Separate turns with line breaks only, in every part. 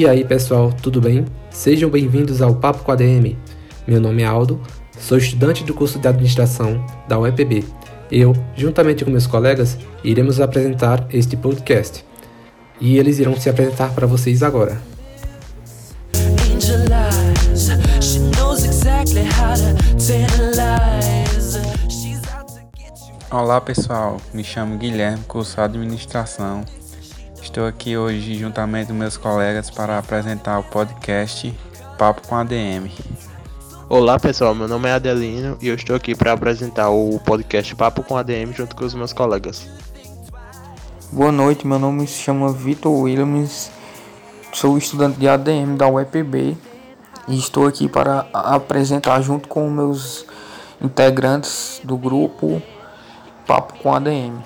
E aí pessoal, tudo bem? Sejam bem-vindos ao Papo com a DM. Meu nome é Aldo, sou estudante do curso de Administração da UEPB. Eu, juntamente com meus colegas, iremos apresentar este podcast. E eles irão se apresentar para vocês agora.
Olá pessoal, me chamo Guilherme, curso Administração Estou aqui hoje juntamente com meus colegas para apresentar o podcast Papo com ADM.
Olá pessoal, meu nome é Adelino e eu estou aqui para apresentar o podcast Papo com ADM junto com os meus colegas.
Boa noite, meu nome se chama Vitor Williams, sou estudante de ADM da UEPB e estou aqui para apresentar junto com meus integrantes do grupo Papo com ADM.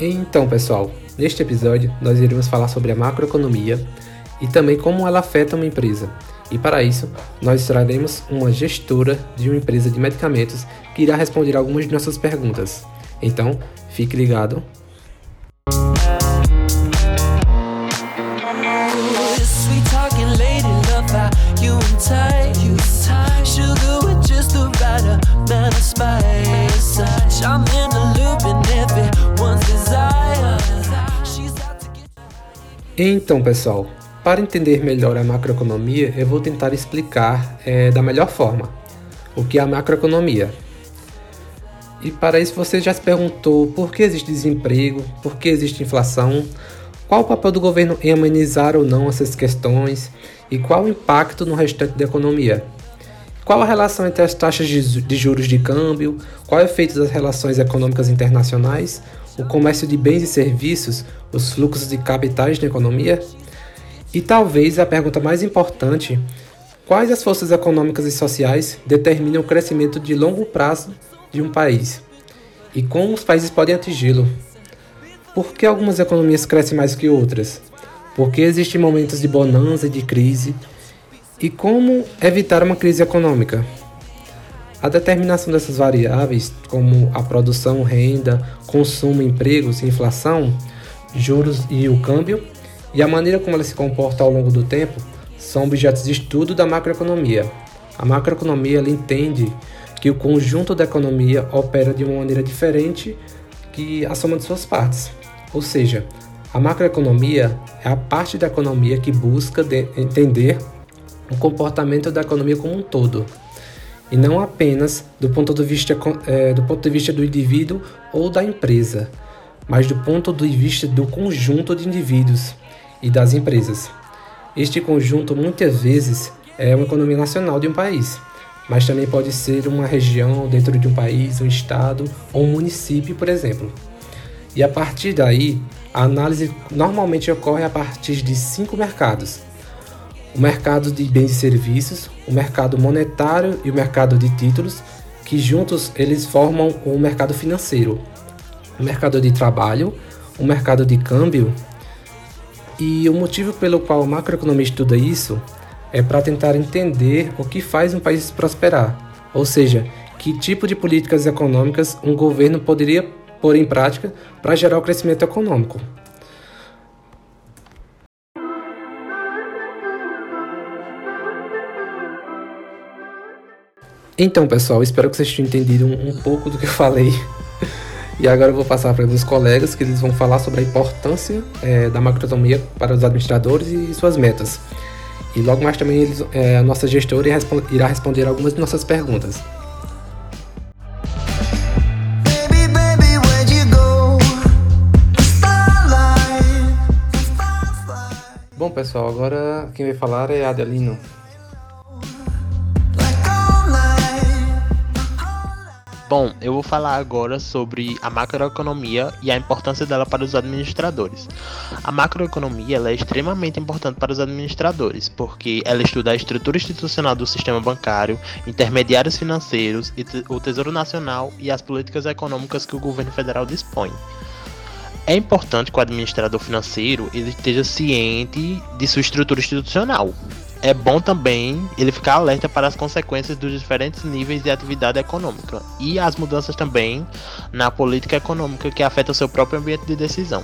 Então, pessoal, neste episódio nós iremos falar sobre a macroeconomia e também como ela afeta uma empresa. E para isso, nós traremos uma gestora de uma empresa de medicamentos que irá responder algumas de nossas perguntas. Então, fique ligado Então, pessoal, para entender melhor a macroeconomia, eu vou tentar explicar é, da melhor forma o que é a macroeconomia. E para isso você já se perguntou por que existe desemprego, por que existe inflação, qual o papel do governo em amenizar ou não essas questões e qual o impacto no restante da economia. Qual a relação entre as taxas de juros de câmbio, qual é o efeito das relações econômicas internacionais, o comércio de bens e serviços, os fluxos de capitais na economia? E talvez a pergunta mais importante: quais as forças econômicas e sociais determinam o crescimento de longo prazo de um país? E como os países podem atingi-lo? Por que algumas economias crescem mais que outras? Por que existem momentos de bonança e de crise? E como evitar uma crise econômica? A determinação dessas variáveis, como a produção, renda, consumo, empregos, inflação, juros e o câmbio, e a maneira como ela se comporta ao longo do tempo, são objetos de estudo da macroeconomia. A macroeconomia entende que o conjunto da economia opera de uma maneira diferente que a soma de suas partes. Ou seja, a macroeconomia é a parte da economia que busca entender o comportamento da economia como um todo e não apenas do ponto de vista, é, do, ponto de vista do indivíduo ou da empresa, mas do ponto de vista do conjunto de indivíduos e das empresas. Este conjunto muitas vezes é uma economia nacional de um país, mas também pode ser uma região dentro de um país, um estado ou um município, por exemplo. E a partir daí, a análise normalmente ocorre a partir de cinco mercados, o mercado de bens e serviços, o mercado monetário e o mercado de títulos, que juntos eles formam o mercado financeiro, o mercado de trabalho, o mercado de câmbio. E o motivo pelo qual a macroeconomia estuda isso é para tentar entender o que faz um país prosperar, ou seja, que tipo de políticas econômicas um governo poderia pôr em prática para gerar o crescimento econômico. Então, pessoal, espero que vocês tenham entendido um, um pouco do que eu falei. E agora eu vou passar para os colegas que eles vão falar sobre a importância é, da macroeconomia para os administradores e suas metas. E logo mais também eles, é, a nossa gestora irá responder algumas de nossas perguntas. Bom pessoal, agora quem vai falar é Adelino.
Bom, eu vou falar agora sobre a macroeconomia e a importância dela para os administradores. A macroeconomia é extremamente importante para os administradores, porque ela estuda a estrutura institucional do sistema bancário, intermediários financeiros, o Tesouro Nacional e as políticas econômicas que o governo federal dispõe. É importante que o administrador financeiro esteja ciente de sua estrutura institucional, é bom também ele ficar alerta para as consequências dos diferentes níveis de atividade econômica e as mudanças também na política econômica que afeta o seu próprio ambiente de decisão.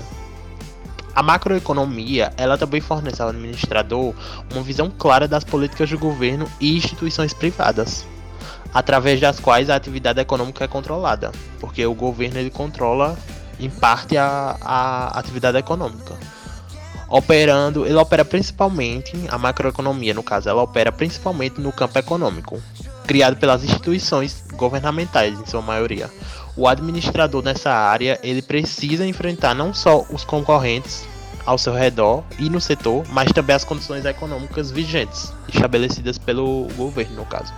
A macroeconomia, ela também fornece ao administrador uma visão clara das políticas do governo e instituições privadas, através das quais a atividade econômica é controlada, porque o governo ele controla em parte a, a atividade econômica operando, ele opera principalmente, a macroeconomia no caso, ela opera principalmente no campo econômico, criado pelas instituições governamentais em sua maioria. O administrador nessa área, ele precisa enfrentar não só os concorrentes ao seu redor e no setor, mas também as condições econômicas vigentes, estabelecidas pelo governo no caso.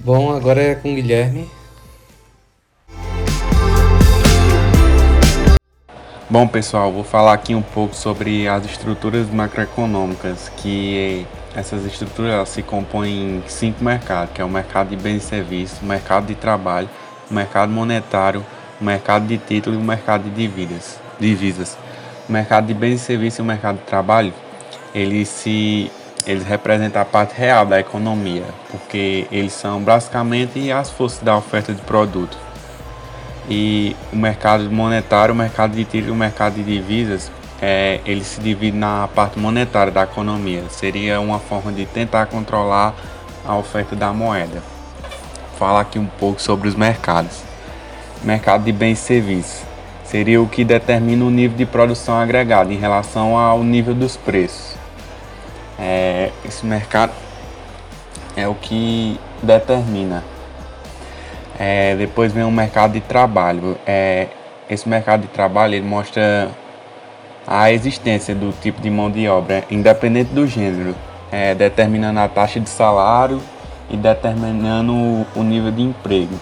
Bom, agora é com o Guilherme.
Bom, pessoal, vou falar aqui um pouco sobre as estruturas macroeconômicas, que essas estruturas se compõem em cinco mercados, que é o mercado de bens e serviços, o mercado de trabalho, o mercado monetário, o mercado de títulos e o mercado de dívidas, divisas. O mercado de bens e serviços e o mercado de trabalho, eles se eles representam a parte real da economia, porque eles são basicamente as forças da oferta de produtos e o mercado monetário, o mercado de títulos e o mercado de divisas, é, ele se divide na parte monetária da economia. Seria uma forma de tentar controlar a oferta da moeda. Falar aqui um pouco sobre os mercados. Mercado de bens e serviços seria o que determina o nível de produção agregado em relação ao nível dos preços. É, esse mercado é o que determina é, depois vem o mercado de trabalho. É, esse mercado de trabalho ele mostra a existência do tipo de mão de obra, independente do gênero, é, determinando a taxa de salário e determinando o nível de emprego.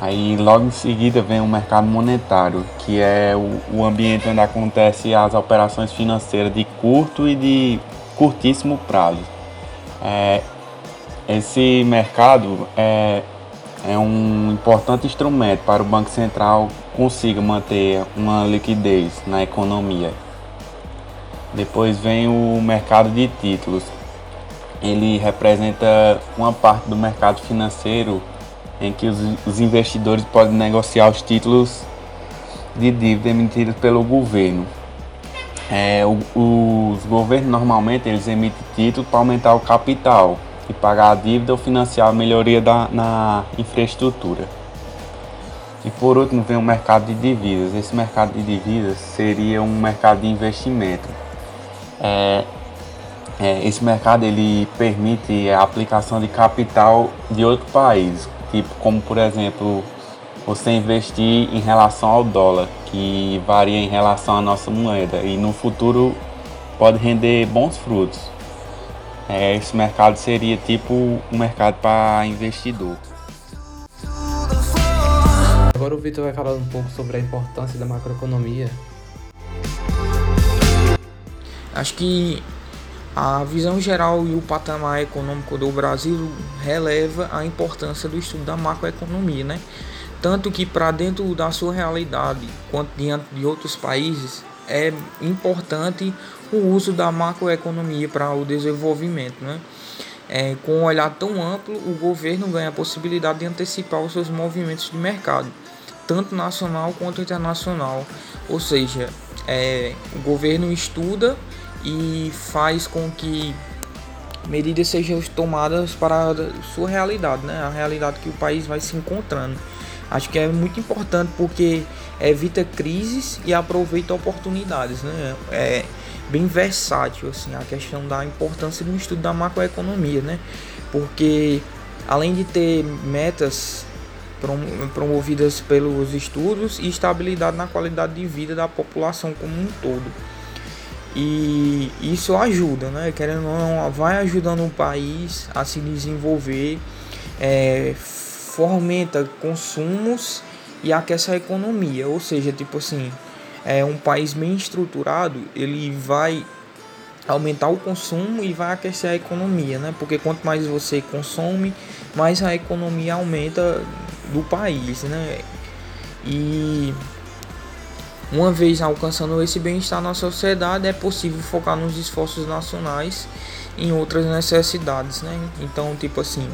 Aí logo em seguida vem o mercado monetário, que é o, o ambiente onde acontecem as operações financeiras de curto e de curtíssimo prazo. É, esse mercado é, é um importante instrumento para o Banco Central consiga manter uma liquidez na economia. Depois vem o mercado de títulos. Ele representa uma parte do mercado financeiro em que os, os investidores podem negociar os títulos de dívida emitidos pelo governo. É, o, os governos normalmente eles emitem títulos para aumentar o capital pagar a dívida ou financiar a melhoria da, na infraestrutura. E por último vem o mercado de divisas. Esse mercado de divisas seria um mercado de investimento. É, é, esse mercado ele permite a aplicação de capital de outro país, tipo como por exemplo você investir em relação ao dólar, que varia em relação à nossa moeda e no futuro pode render bons frutos. É, esse mercado seria tipo um mercado para investidor.
Agora o Vitor vai falar um pouco sobre a importância da macroeconomia.
Acho que a visão geral e o patamar econômico do Brasil releva a importância do estudo da macroeconomia, né? Tanto que para dentro da sua realidade, quanto diante de outros países, é importante o uso da macroeconomia para o desenvolvimento. Né? É, com um olhar tão amplo, o governo ganha a possibilidade de antecipar os seus movimentos de mercado, tanto nacional quanto internacional. Ou seja, é, o governo estuda e faz com que medidas sejam tomadas para a sua realidade, né? a realidade que o país vai se encontrando. Acho que é muito importante porque evita crises e aproveita oportunidades, né? É bem versátil assim a questão da importância do estudo da macroeconomia, né? Porque além de ter metas promovidas pelos estudos e estabilidade na qualidade de vida da população como um todo. E isso ajuda, né? Querendo ou não, vai ajudando o país a se desenvolver, é, fomenta consumos e aquece a economia. Ou seja, tipo assim, é um país bem estruturado, ele vai aumentar o consumo e vai aquecer a economia, né? Porque quanto mais você consome, mais a economia aumenta do país, né? E Uma vez alcançando esse bem-estar na sociedade, é possível focar nos esforços nacionais em outras necessidades, né? Então, tipo assim,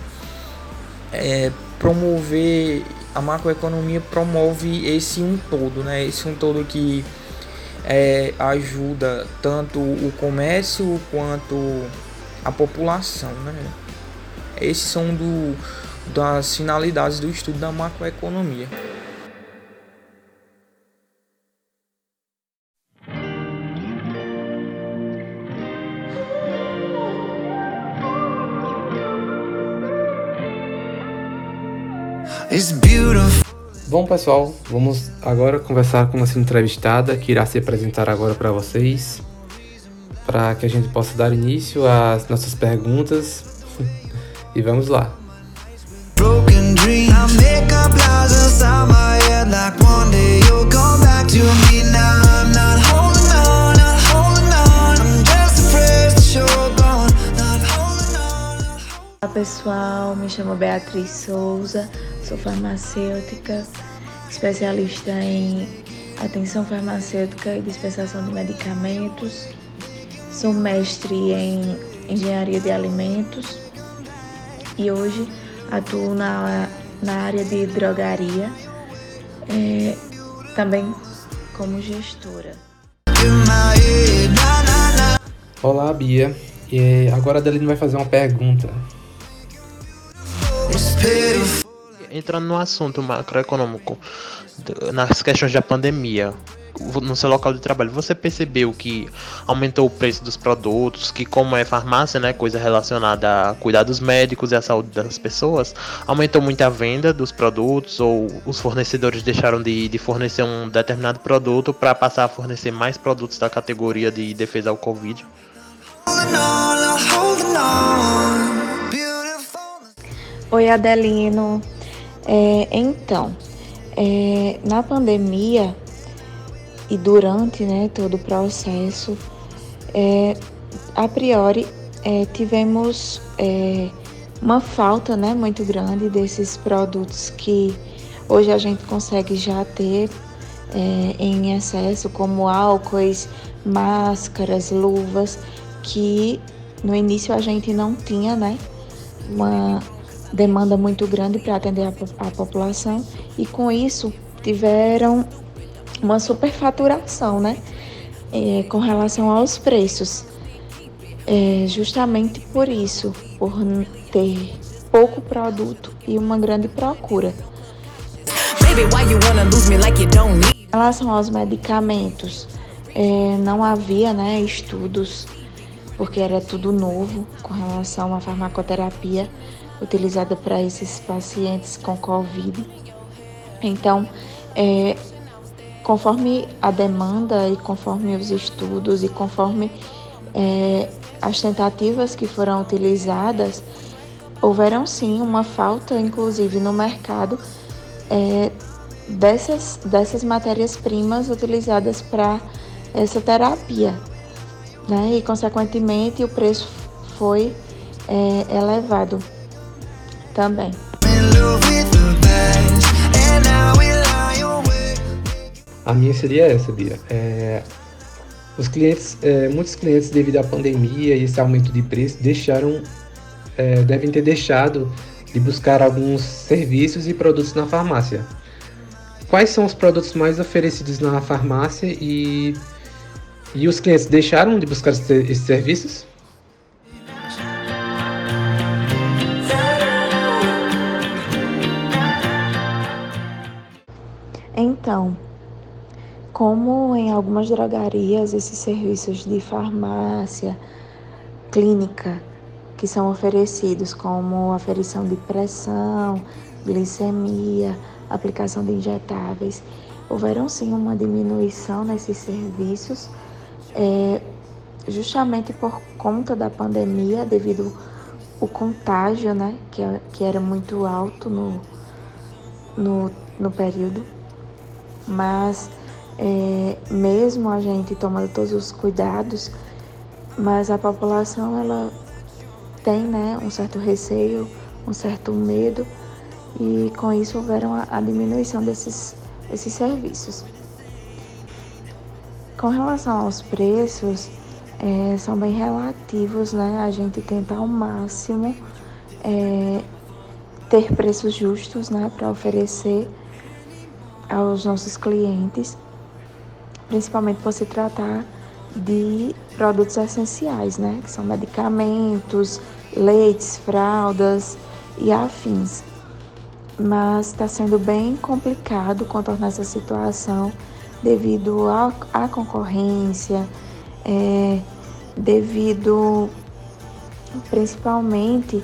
é, promover a macroeconomia promove esse um todo, né? Esse um todo que é, ajuda tanto o comércio quanto a população, né? Esses são do, das finalidades do estudo da macroeconomia.
Bom pessoal, vamos agora conversar com nossa entrevistada que irá se apresentar agora para vocês, para que a gente possa dar início às nossas perguntas. E vamos lá.
Olá pessoal, me chamo Beatriz Souza. Sou farmacêutica, especialista em atenção farmacêutica e dispensação de medicamentos. Sou mestre em engenharia de alimentos e hoje atuo na, na área de drogaria, é, também como gestora.
Olá, Bia. E agora a Adeline vai fazer uma pergunta
entrando no assunto macroeconômico, nas questões da pandemia, no seu local de trabalho, você percebeu que aumentou o preço dos produtos, que como é farmácia, né, coisa relacionada a cuidados médicos e à saúde das pessoas, aumentou muito a venda dos produtos ou os fornecedores deixaram de, de fornecer um determinado produto para passar a fornecer mais produtos da categoria de defesa ao Covid?
Oi, Adelino. É, então, é, na pandemia e durante né, todo o processo, é, a priori é, tivemos é, uma falta né, muito grande desses produtos que hoje a gente consegue já ter é, em excesso, como álcoois, máscaras, luvas, que no início a gente não tinha, né? Uma, demanda muito grande para atender a, a, população e com isso tiveram uma superfaturação, né? É, com relação aos preços. É, justamente por isso, por ter pouco produto e uma grande procura. Em relação aos medicamentos, é, não havia né, estudos, porque era tudo novo com relação à farmacoterapia utilizada para esses pacientes com Covid. Então, é, conforme a demanda e conforme os estudos e conforme é, as tentativas que foram utilizadas, houveram sim uma falta, inclusive no mercado, é, dessas, dessas matérias-primas utilizadas para essa terapia. Né? E, consequentemente, o preço foi é, elevado também.
A minha seria essa, Bia. É, os clientes, é, muitos clientes, devido à pandemia e esse aumento de preço, deixaram, é, devem ter deixado de buscar alguns serviços e produtos na farmácia. Quais são os produtos mais oferecidos na farmácia e, e os clientes deixaram de buscar esses serviços?
Então, como em algumas drogarias, esses serviços de farmácia, clínica, que são oferecidos, como aferição de pressão, glicemia, aplicação de injetáveis, houveram sim uma diminuição nesses serviços, é, justamente por conta da pandemia, devido o contágio, né, que, que era muito alto no, no, no período mas é, mesmo a gente tomando todos os cuidados, mas a população ela tem né, um certo receio, um certo medo e com isso houveram a, a diminuição desses, desses serviços. Com relação aos preços, é, são bem relativos, né? A gente tenta ao máximo é, ter preços justos, né, para oferecer aos nossos clientes, principalmente por se tratar de produtos essenciais, né, que são medicamentos, leites, fraldas e afins. Mas está sendo bem complicado contornar essa situação devido à concorrência, é, devido principalmente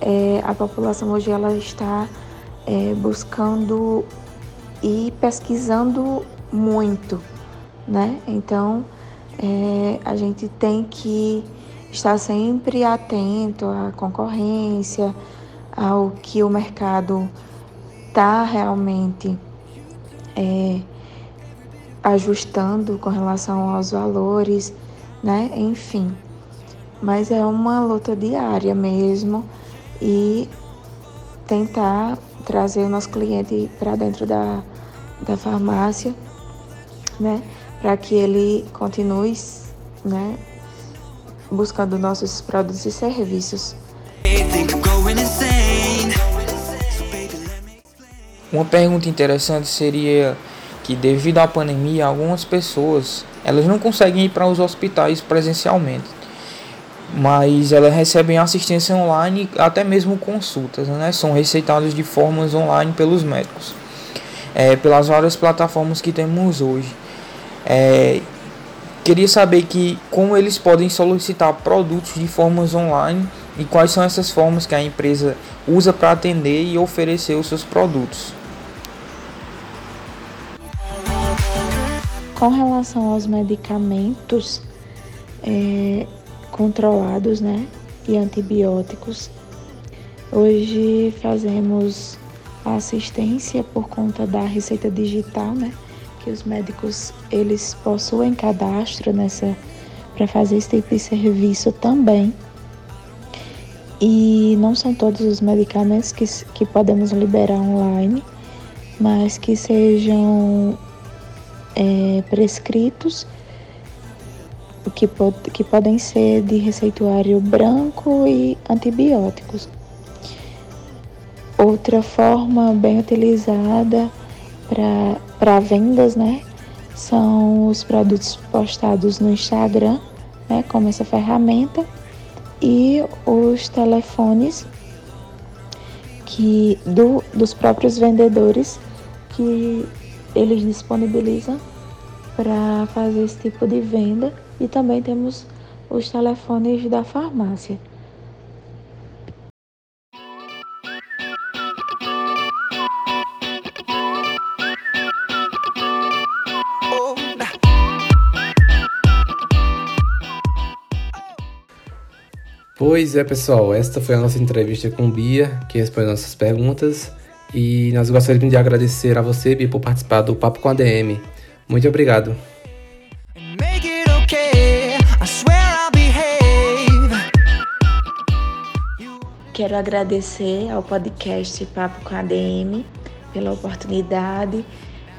é, a população hoje ela está é, buscando e pesquisando muito, né? Então é, a gente tem que estar sempre atento à concorrência, ao que o mercado está realmente é, ajustando com relação aos valores, né? Enfim. Mas é uma luta diária mesmo e tentar trazer o nosso cliente para dentro da, da farmácia, né? Para que ele continue, né? Buscando nossos produtos e serviços.
Uma pergunta interessante seria que devido à pandemia, algumas pessoas elas não conseguem ir para os hospitais presencialmente, mas elas recebem assistência online, até mesmo consultas, né? São receitadas de formas online pelos médicos, é, pelas várias plataformas que temos hoje. É, queria saber que como eles podem solicitar produtos de formas online e quais são essas formas que a empresa usa para atender e oferecer os seus produtos.
Com relação aos medicamentos é, controlados, né, e antibióticos, hoje fazemos assistência por conta da receita digital, né, que os médicos eles possuem cadastro nessa para fazer esse tipo de serviço também. E não são todos os medicamentos que, que podemos liberar online, mas que sejam é, prescritos que, pod que podem ser de receituário branco e antibióticos. Outra forma bem utilizada para vendas, né, são os produtos postados no Instagram, né, como essa ferramenta, e os telefones que do, dos próprios vendedores que eles disponibilizam para fazer esse tipo de venda e também temos os telefones da farmácia.
Pois é, pessoal, esta foi a nossa entrevista com Bia, que respondeu nossas perguntas. E nós gostaríamos de agradecer a você, Bia, por participar do Papo com a DM. Muito obrigado.
Quero agradecer ao podcast Papo com a DM pela oportunidade.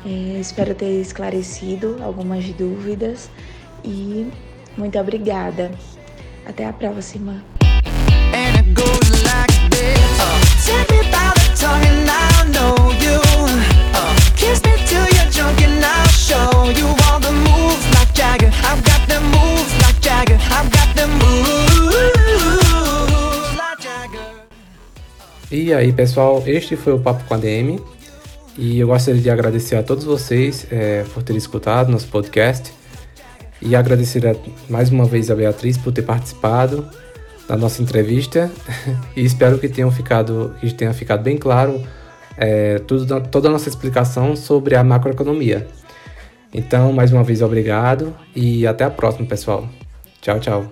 É, espero ter esclarecido algumas dúvidas e muito obrigada. Até a próxima.
E aí pessoal, este foi o Papo com a DM e eu gostaria de agradecer a todos vocês é, por terem escutado nosso podcast e agradecer a, mais uma vez a Beatriz por ter participado da nossa entrevista e espero que tenham ficado, que tenha ficado bem claro é, tudo, toda a nossa explicação sobre a macroeconomia. Então, mais uma vez, obrigado e até a próxima, pessoal. Tchau, tchau.